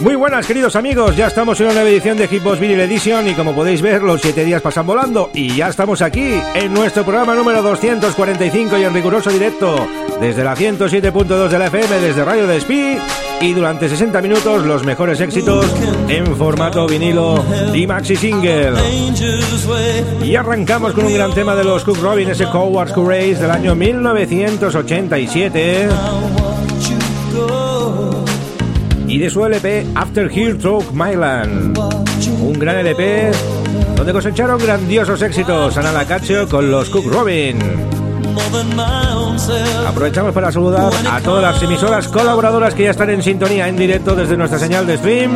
Muy buenas queridos amigos, ya estamos en una nueva edición de Hitbox Vinyl Edition y como podéis ver los 7 días pasan volando y ya estamos aquí en nuestro programa número 245 y en riguroso directo desde la 107.2 de la FM desde Radio Despí y durante 60 minutos los mejores éxitos en formato vinilo y maxi single. Y arrancamos con un gran tema de los Cook Robin, ese Cowards Courageous del año 1987 y de su LP After Hill Talk Myland. Un gran LP donde cosecharon grandiosos éxitos Ana Lacaccio con los Cook Robin. Aprovechamos para saludar a todas las emisoras colaboradoras que ya están en sintonía en directo desde nuestra señal de stream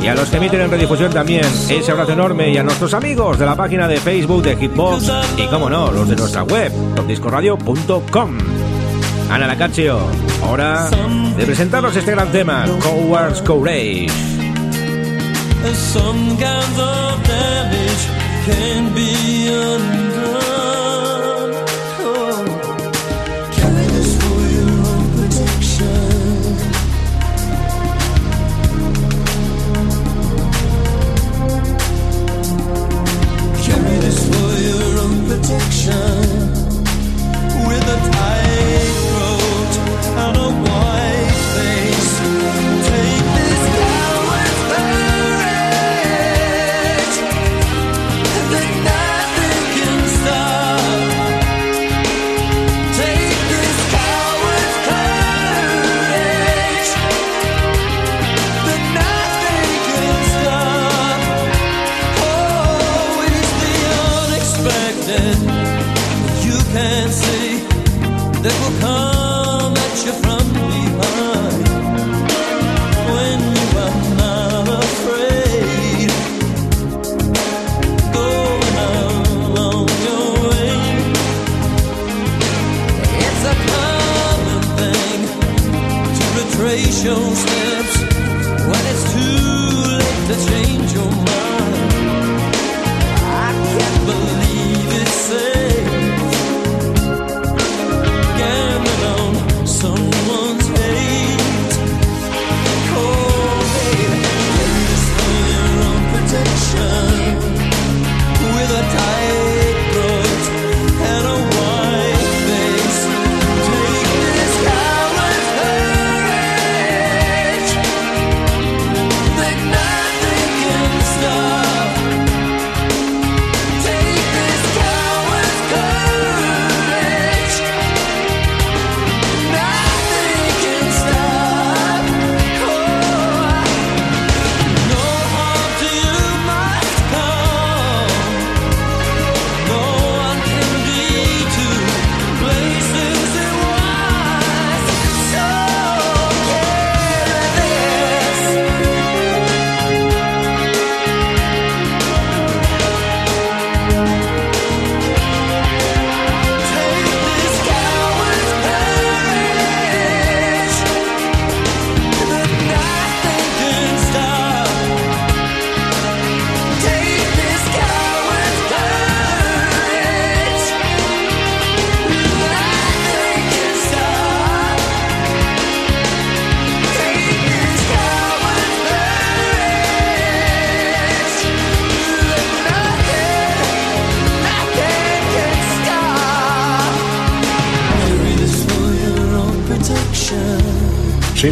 y a los que emiten en redifusión también. Ese abrazo enorme y a nuestros amigos de la página de Facebook de Hitbox y, como no, los de nuestra web, topdiscoradio.com. Ana Lacaccio, hora de presentarnos este gran tema, Cowards Courage.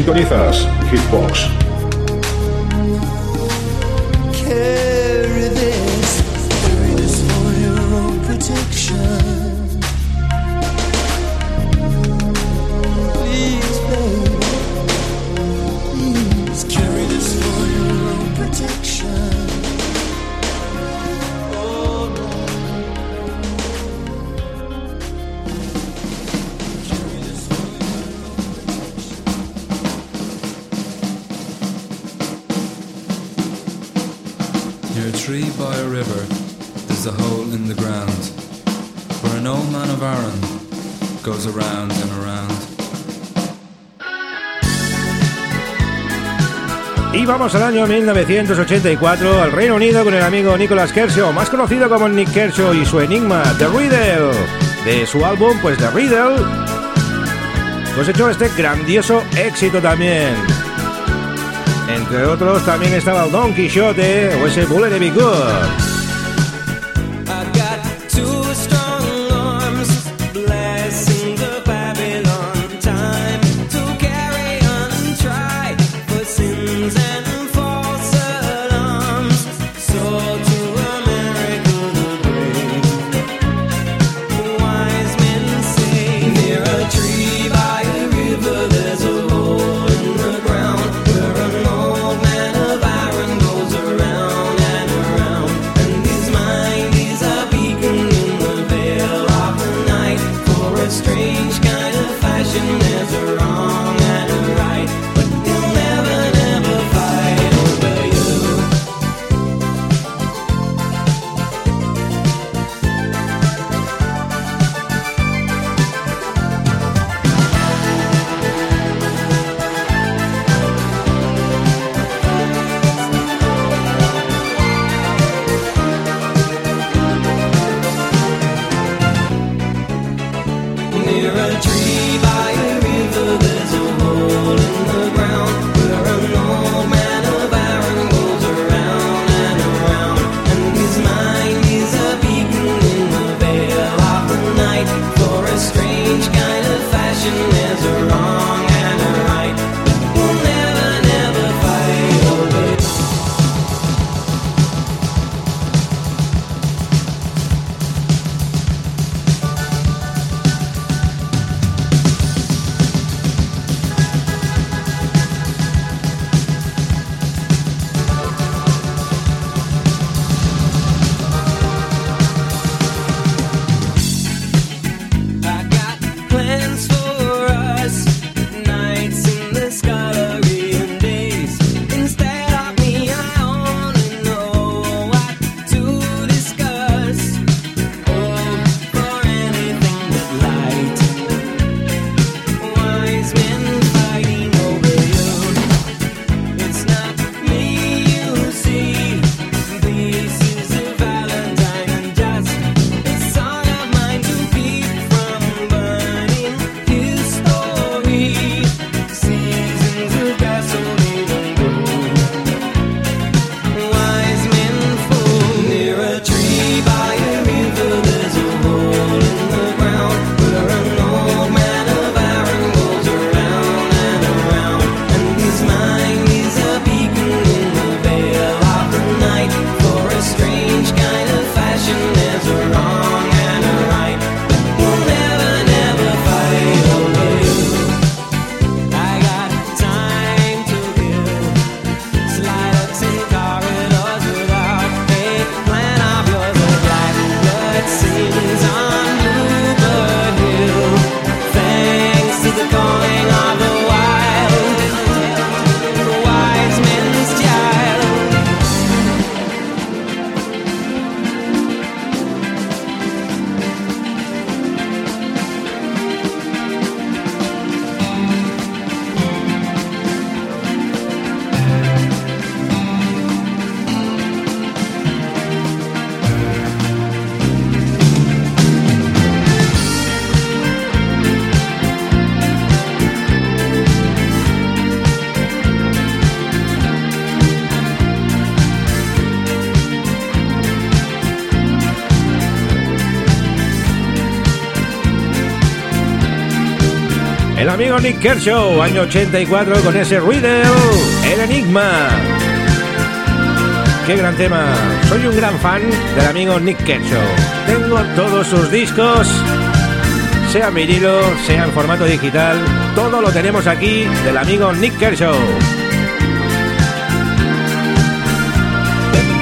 Sintonizas Hitbox. Al año 1984 al Reino Unido con el amigo Nicholas Kershaw, más conocido como Nick Kershaw y su enigma The Riddle. De su álbum, pues The Riddle, pues hecho este grandioso éxito también. Entre otros también estaba el Don Quixote o ese Bullet Be Good. Amigo Nick Kershaw, año 84, con ese Riddle, El Enigma. Qué gran tema. Soy un gran fan del amigo Nick Kershaw. Tengo todos sus discos, sea en vinilo, sea en formato digital. Todo lo tenemos aquí del amigo Nick Kershaw.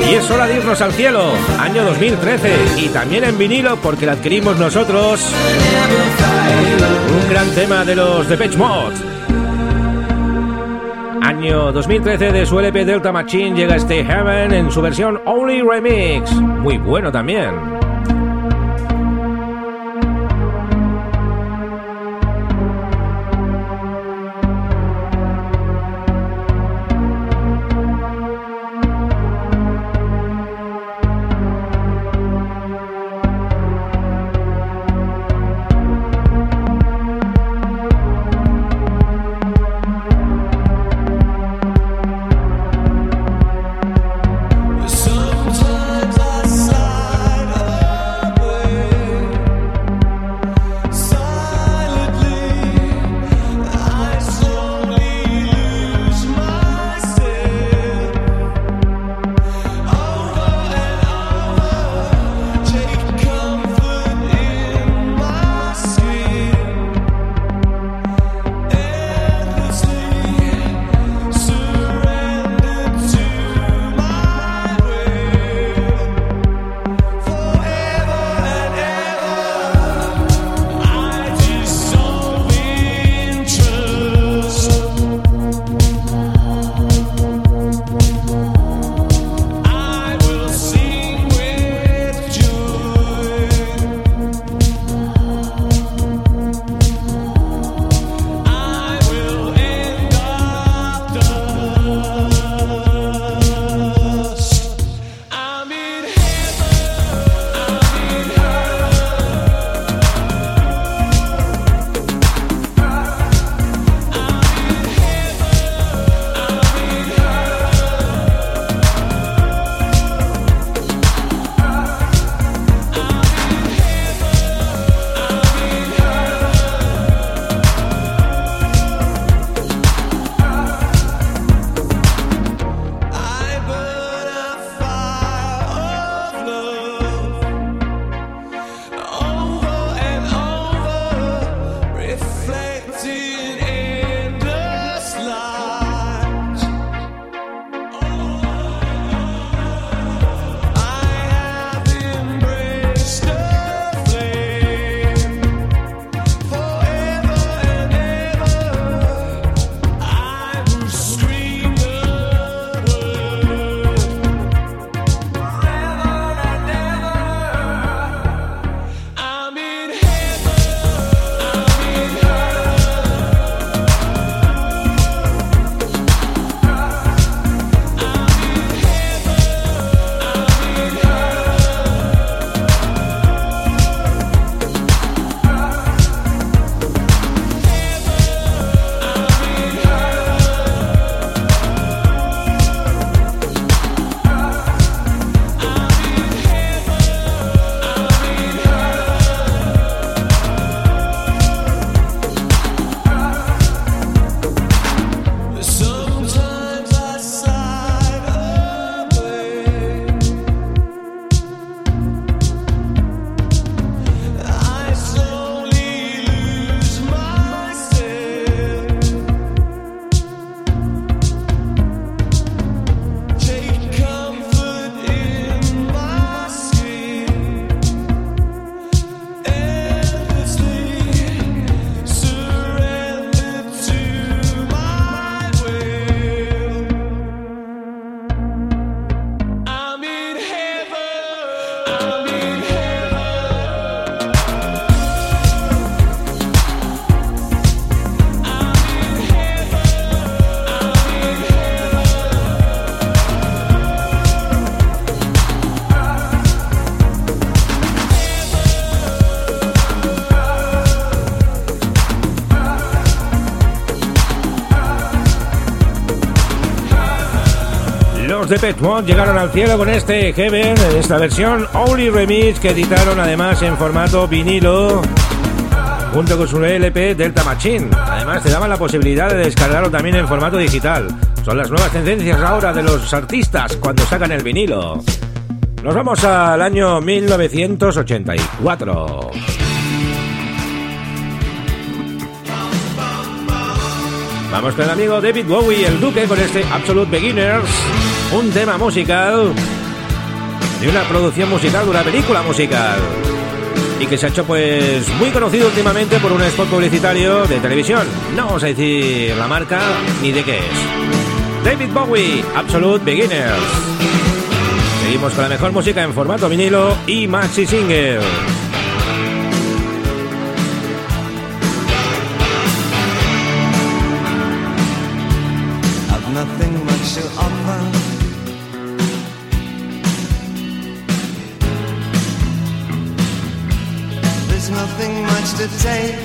Y es hora de irnos al cielo, año 2013, y también en vinilo porque lo adquirimos nosotros. Un gran tema de los de Mode. Año año 2013 de su LP Delta Machine llega este Heaven en su versión Only Remix. Muy bueno también. De Pet llegaron al cielo con este Heaven, esta versión Only Remix que editaron además en formato vinilo junto con su LP Delta Machine. Además te daban la posibilidad de descargarlo también en formato digital. Son las nuevas tendencias ahora de los artistas cuando sacan el vinilo. Nos vamos al año 1984. Vamos con el amigo David Bowie, el Duque, con este Absolute Beginners un tema musical de una producción musical, de una película musical. Y que se ha hecho pues muy conocido últimamente por un spot publicitario de televisión. No vamos a decir la marca ni de qué es. David Bowie, Absolute Beginners. Seguimos con la mejor música en formato vinilo y maxi single. say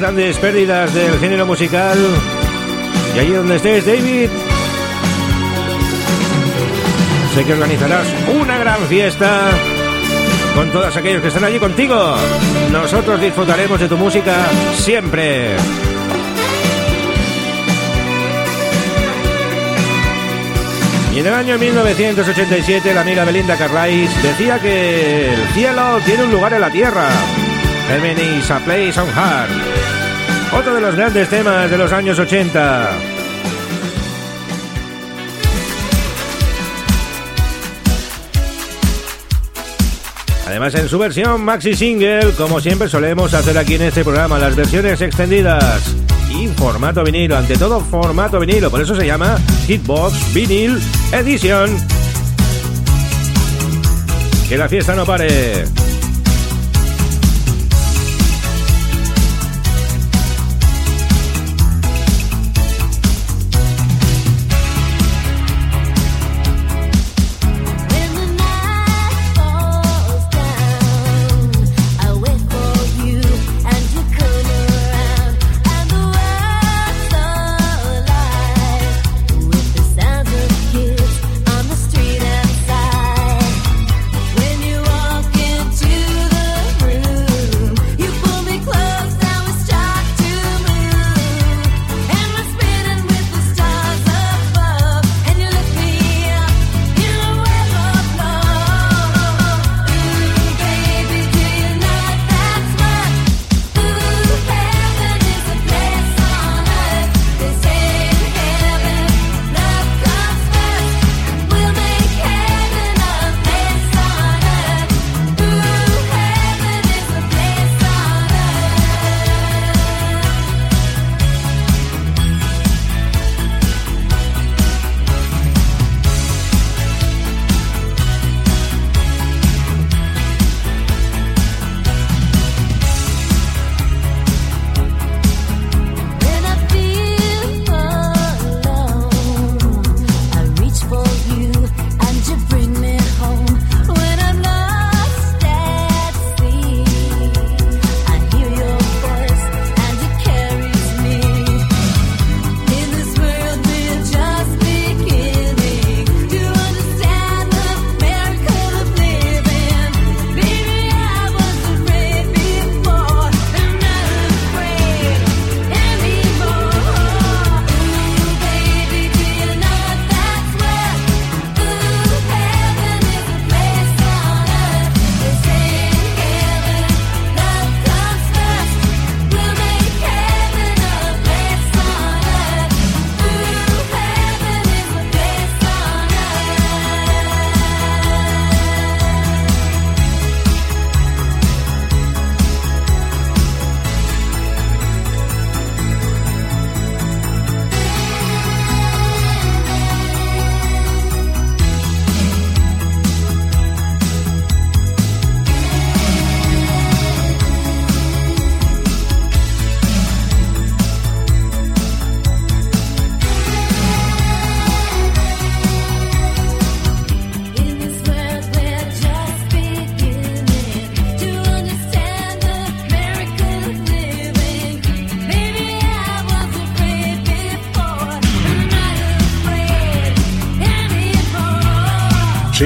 grandes pérdidas del género musical. Y allí donde estés, David, sé que organizarás una gran fiesta con todos aquellos que están allí contigo. Nosotros disfrutaremos de tu música siempre. Y en el año 1987 la amiga Belinda Carlisle decía que el cielo tiene un lugar en la tierra. Heaven is a place on heart. Otro de los grandes temas de los años 80. Además en su versión maxi single, como siempre solemos hacer aquí en este programa, las versiones extendidas y formato vinilo, ante todo formato vinilo, por eso se llama Hitbox Vinyl Edition. Que la fiesta no pare.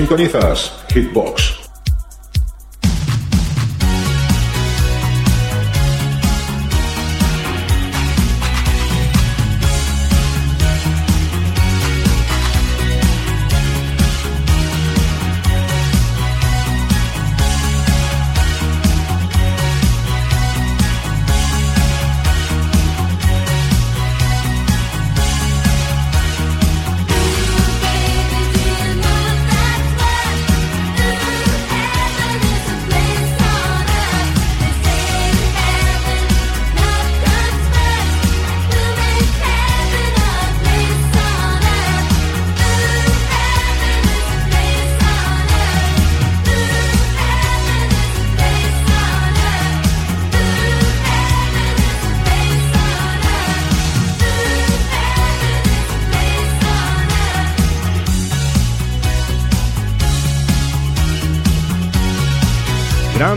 Sintonizas Hitbox.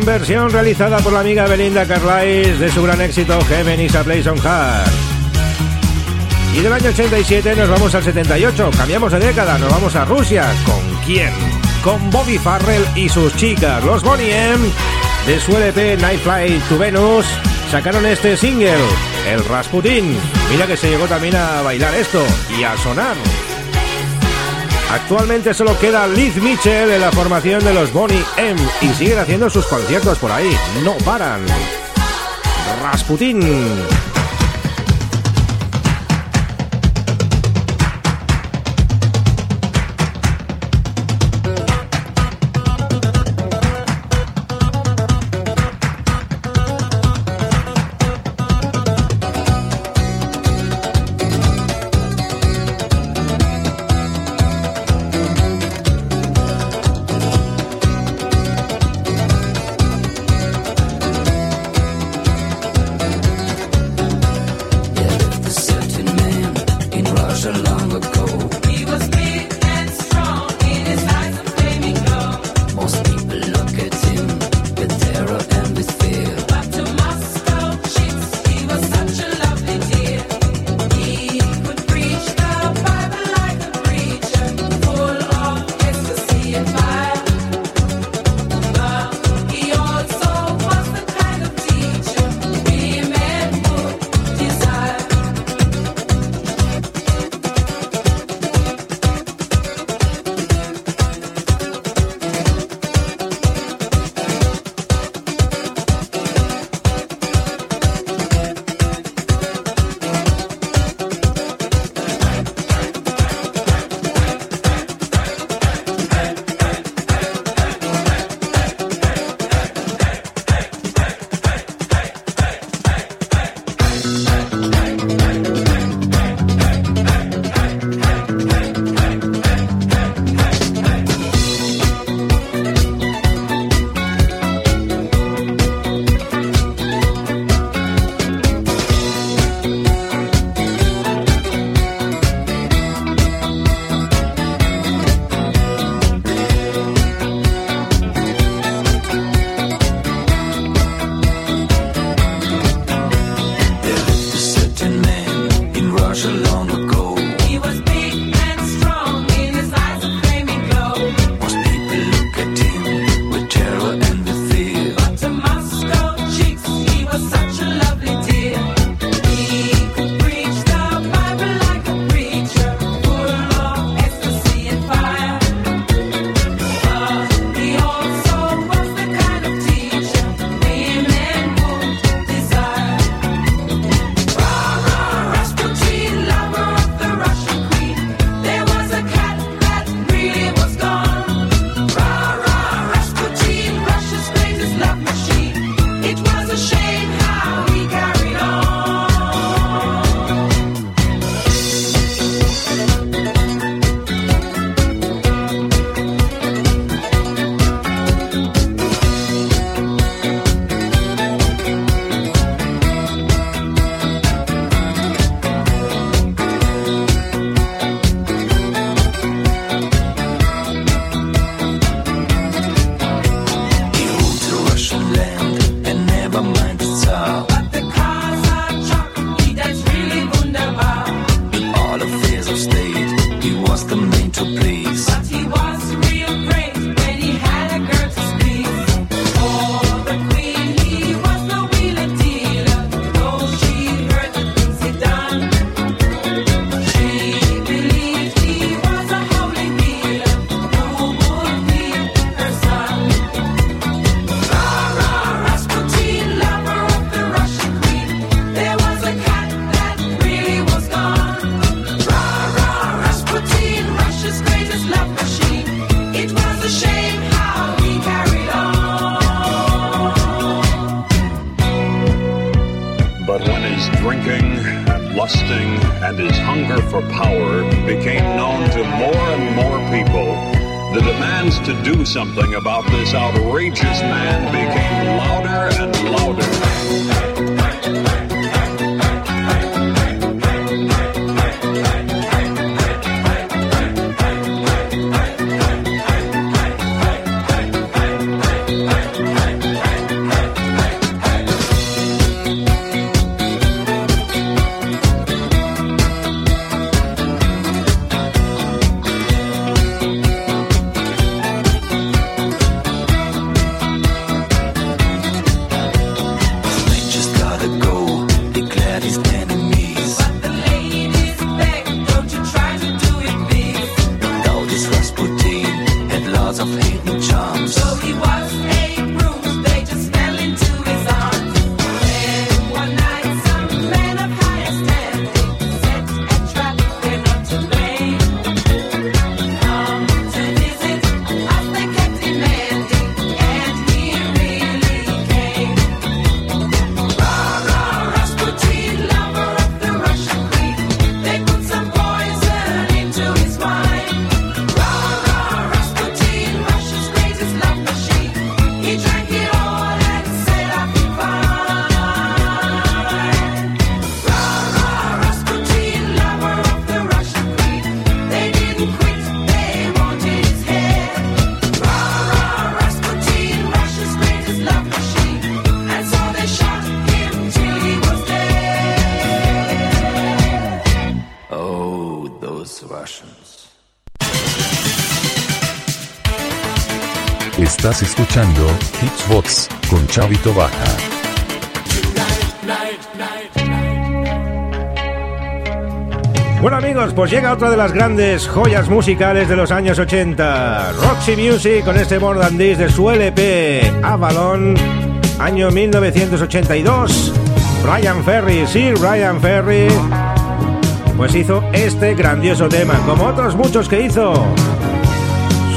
Versión realizada por la amiga Belinda Carlisle de su gran éxito Heaven is a Place on Heart. Y del año 87 nos vamos al 78, cambiamos de década, nos vamos a Rusia. ¿Con quién? Con Bobby Farrell y sus chicas, los Bonnie M, de su LP Night Flight to Venus, sacaron este single, el Rasputin. Mira que se llegó también a bailar esto y a sonar. Actualmente solo queda Liz Mitchell en la formación de los Bonnie M y siguen haciendo sus conciertos por ahí, no paran. Rasputin. Escuchando con Chavito Baja. Bueno amigos, pues llega otra de las grandes joyas musicales de los años 80. Roxy Music con este This de su LP Avalon, año 1982. Brian Ferry, sí, Brian Ferry, pues hizo este grandioso tema, como otros muchos que hizo.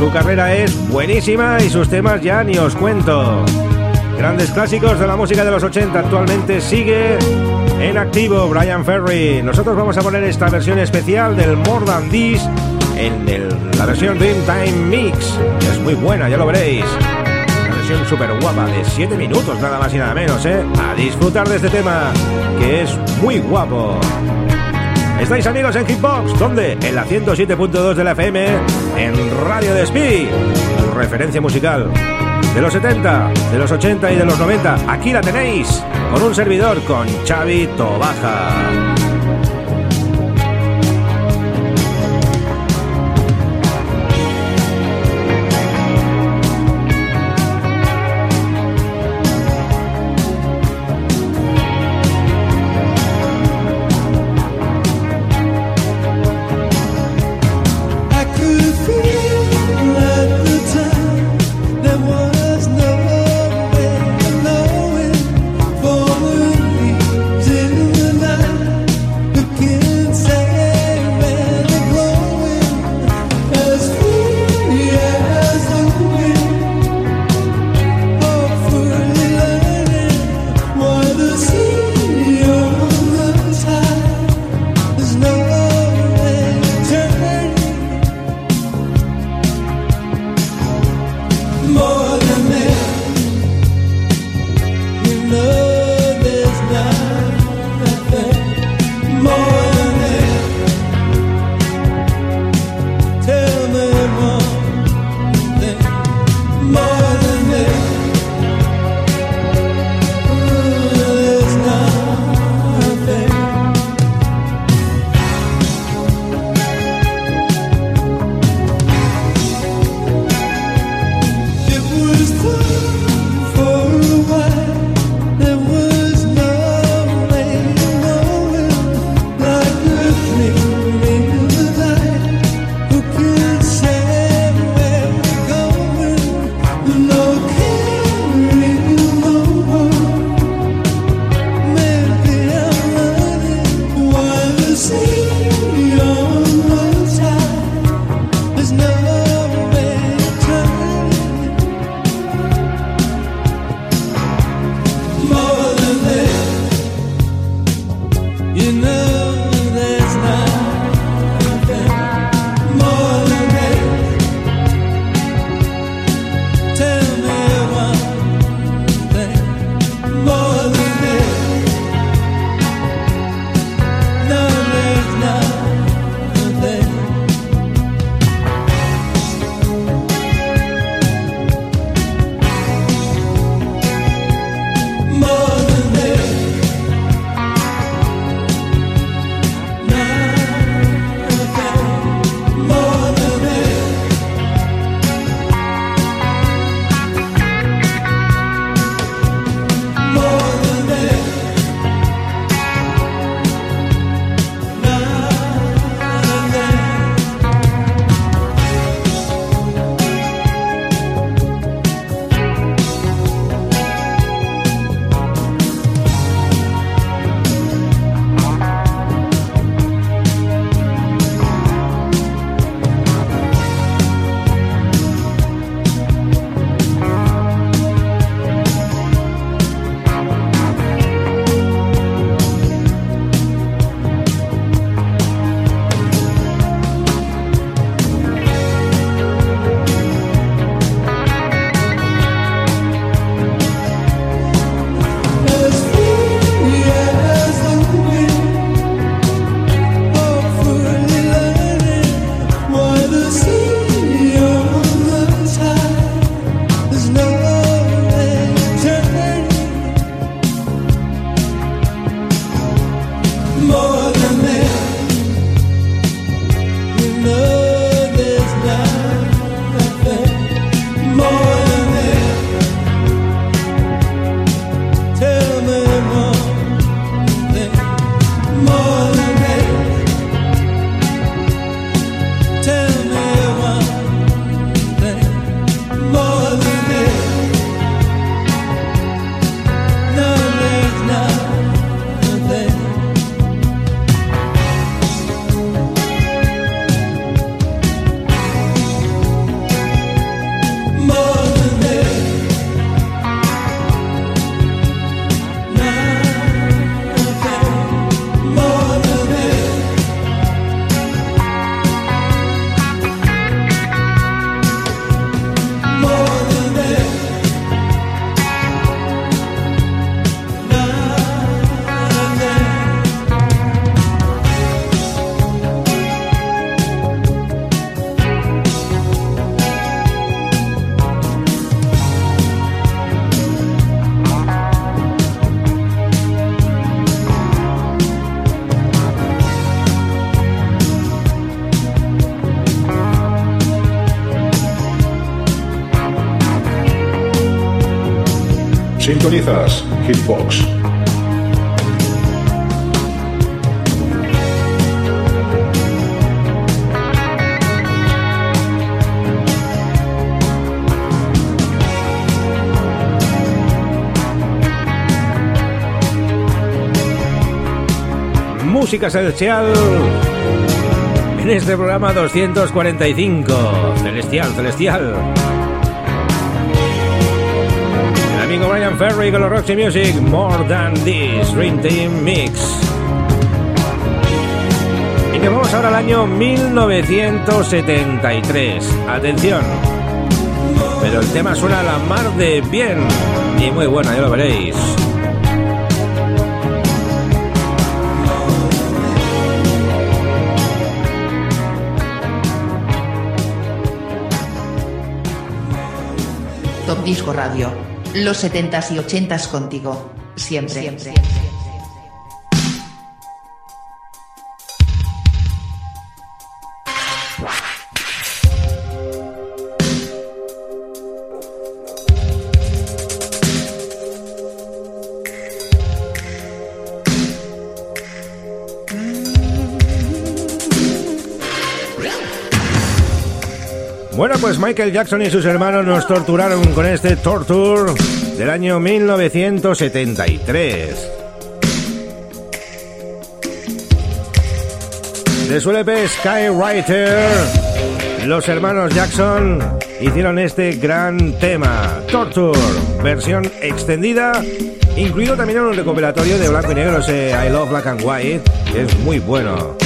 Su carrera es buenísima y sus temas ya ni os cuento. Grandes clásicos de la música de los 80 actualmente sigue en activo Brian Ferry. Nosotros vamos a poner esta versión especial del More Than This en el- la versión Dreamtime Mix. Es muy buena, ya lo veréis. Una versión súper guapa de 7 minutos nada más y nada menos, ¿eh? A disfrutar de este tema que es muy guapo. Estáis amigos en Hitbox, ¿dónde? En la 107.2 de la FM, en Radio Despí, tu referencia musical. De los 70, de los 80 y de los 90, aquí la tenéis, con un servidor, con Xavi Tobaja. Sintonizas Hitbox. Música celestial en este programa 245. Celestial, celestial. Amigo Brian Ferry con los Roxy Music, More Than This, Dream Team Mix. Y nos ahora al año 1973. Atención. Pero el tema suena a la mar de bien y muy bueno, ya lo veréis. Top Disco Radio. Los 70s y 80s contigo. Siempre. Siempre. Bueno, Michael Jackson y sus hermanos nos torturaron con este Torture del año 1973. De su LP Skywriter, los hermanos Jackson hicieron este gran tema, Torture, versión extendida, incluido también en un recopilatorio de blanco y negro, ese I Love Black and White, que es muy bueno.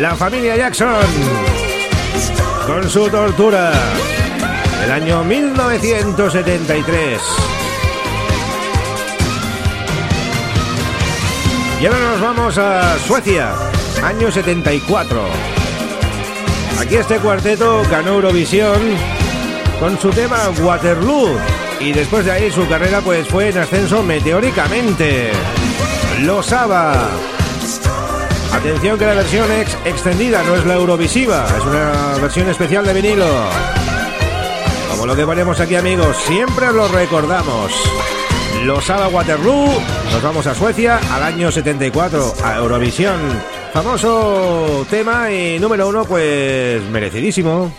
La familia Jackson con su tortura. El año 1973. Y ahora nos vamos a Suecia, año 74. Aquí este cuarteto ganó Eurovisión con su tema Waterloo y después de ahí su carrera pues fue en ascenso meteóricamente. Los ABBA. Atención que la versión ex extendida no es la Eurovisiva, es una versión especial de vinilo. Como lo que ponemos aquí amigos, siempre lo recordamos. Los ABBA Waterloo, nos vamos a Suecia al año 74, a Eurovisión. Famoso tema y número uno, pues merecidísimo.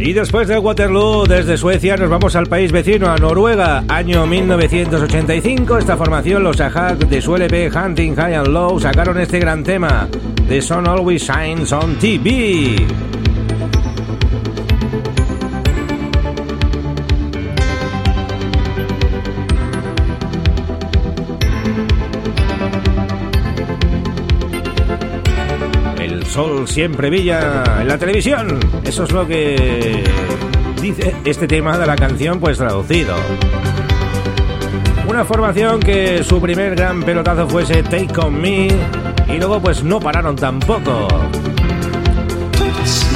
Y después de Waterloo, desde Suecia nos vamos al país vecino, a Noruega, año 1985. Esta formación, los Ahak de su LP Hunting High and Low, sacaron este gran tema, The Sun Always Shines on TV. Sol siempre brilla en la televisión. Eso es lo que dice este tema de la canción, pues traducido. Una formación que su primer gran pelotazo fuese Take On Me y luego pues no pararon tampoco.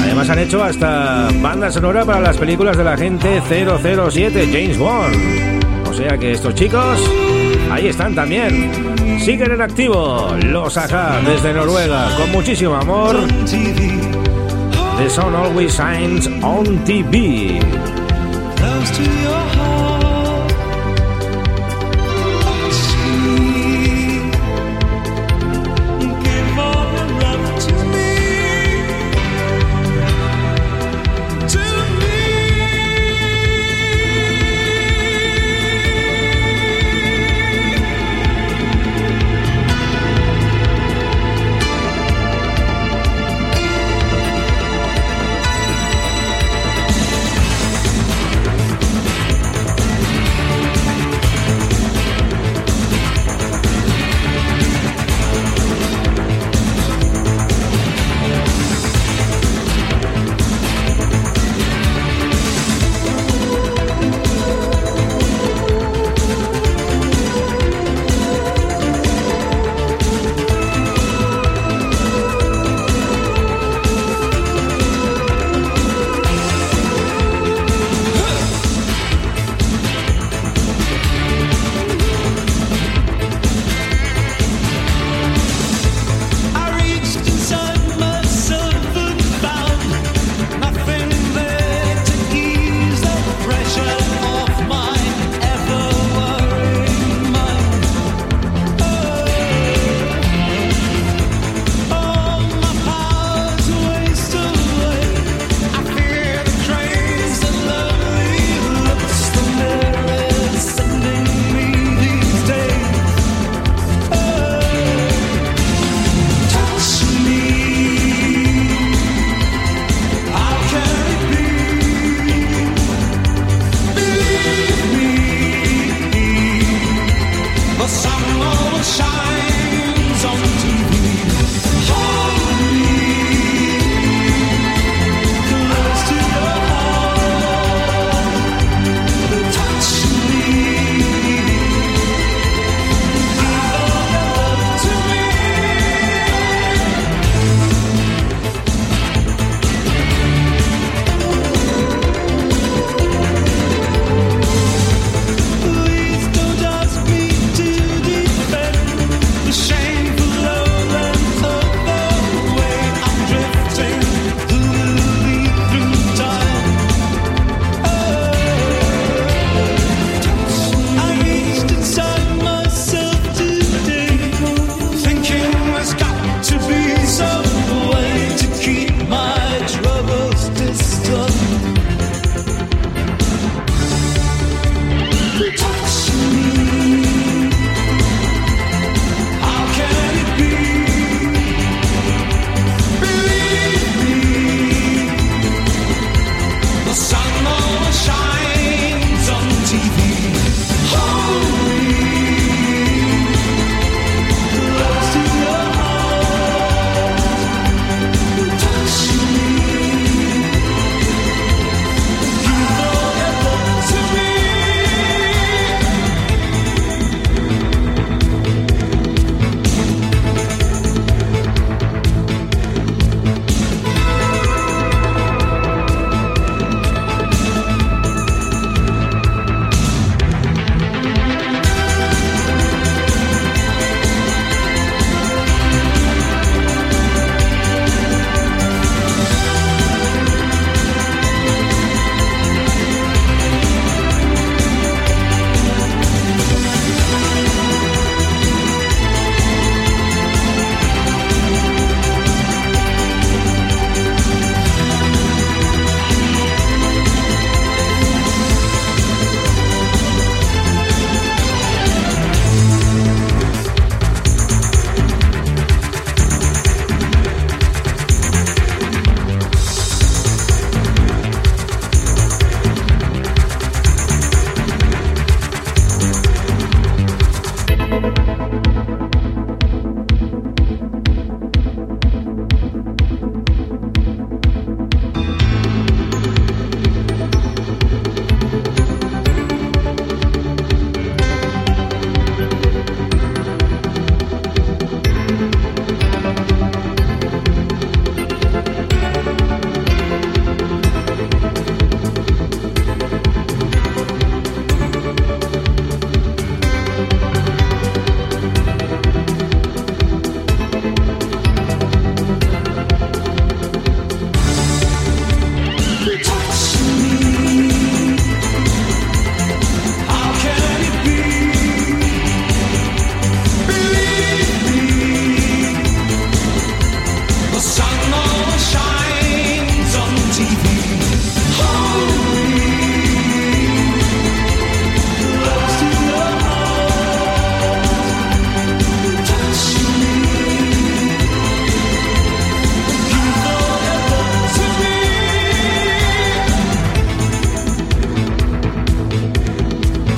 Además han hecho hasta banda sonora para las películas de la gente 007 James Bond. O sea que estos chicos ahí están también. Siguen en activo los Aja desde Noruega con muchísimo amor. The Sun Always Shines on TV.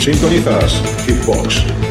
Sintonizas Hitbox.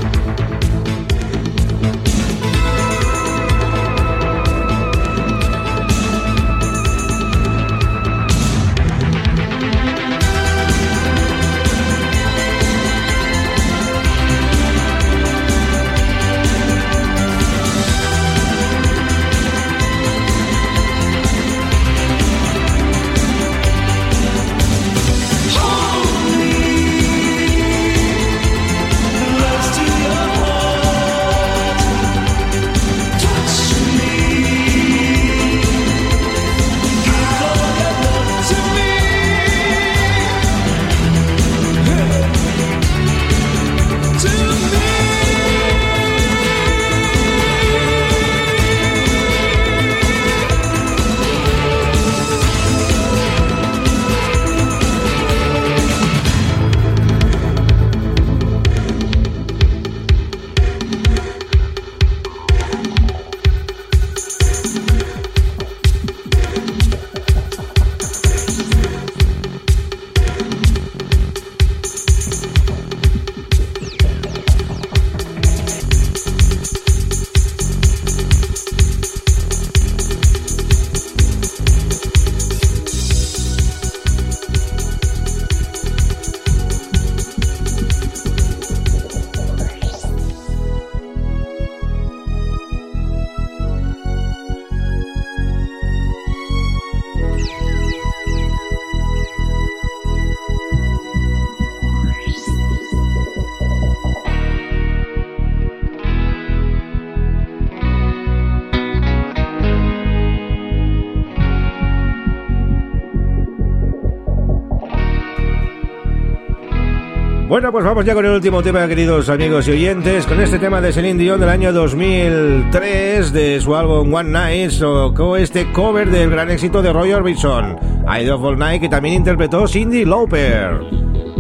Bueno, pues vamos ya con el último tema, queridos amigos y oyentes, con este tema de Celine Dion del año 2003 de su álbum One Night, tocó este cover del gran éxito de Roy Orbison, I Love All Night, que también interpretó Cindy Lauper.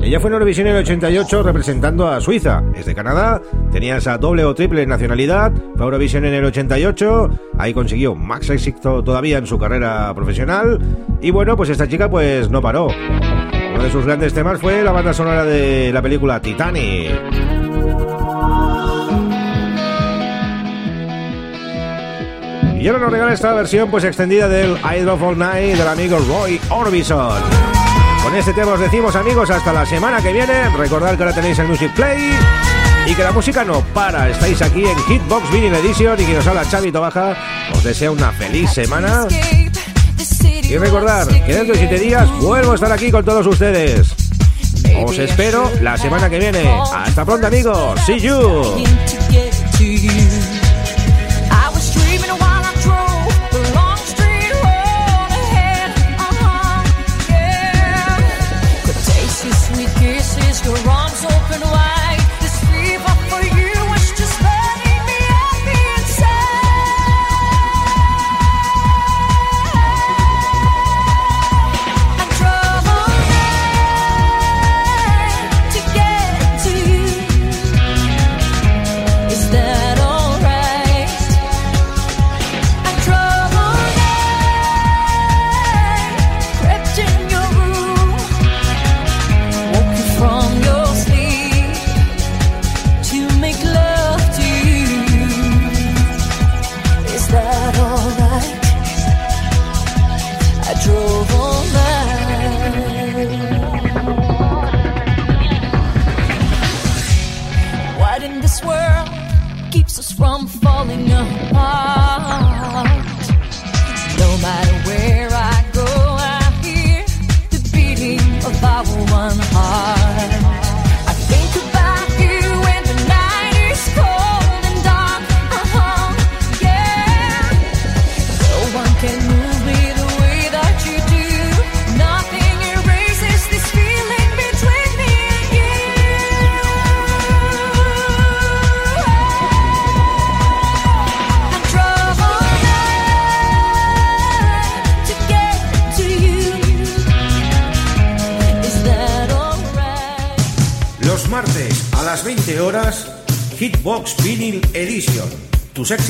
Ella fue en Eurovisión en el 88 representando a Suiza. Es de Canadá, tenía esa doble o triple nacionalidad, fue a Eurovisión en el 88, ahí consiguió más éxito todavía en su carrera profesional y bueno, pues esta chica pues no paró. Uno de sus grandes temas fue la banda sonora de la película Titanic. Y ahora nos regala esta versión pues extendida del I Love All Night del amigo Roy Orbison. Con este tema os decimos amigos hasta la semana que viene. Recordad que ahora tenéis el Music Play y que la música no para. Estáis aquí en Hitbox Vinyl Edition y que nos habla Xavi Tobaja. Os deseo una feliz semana. Y recordar que dentro de 7 días vuelvo a estar aquí con todos ustedes. Os espero la semana que viene. Hasta pronto amigos. See you.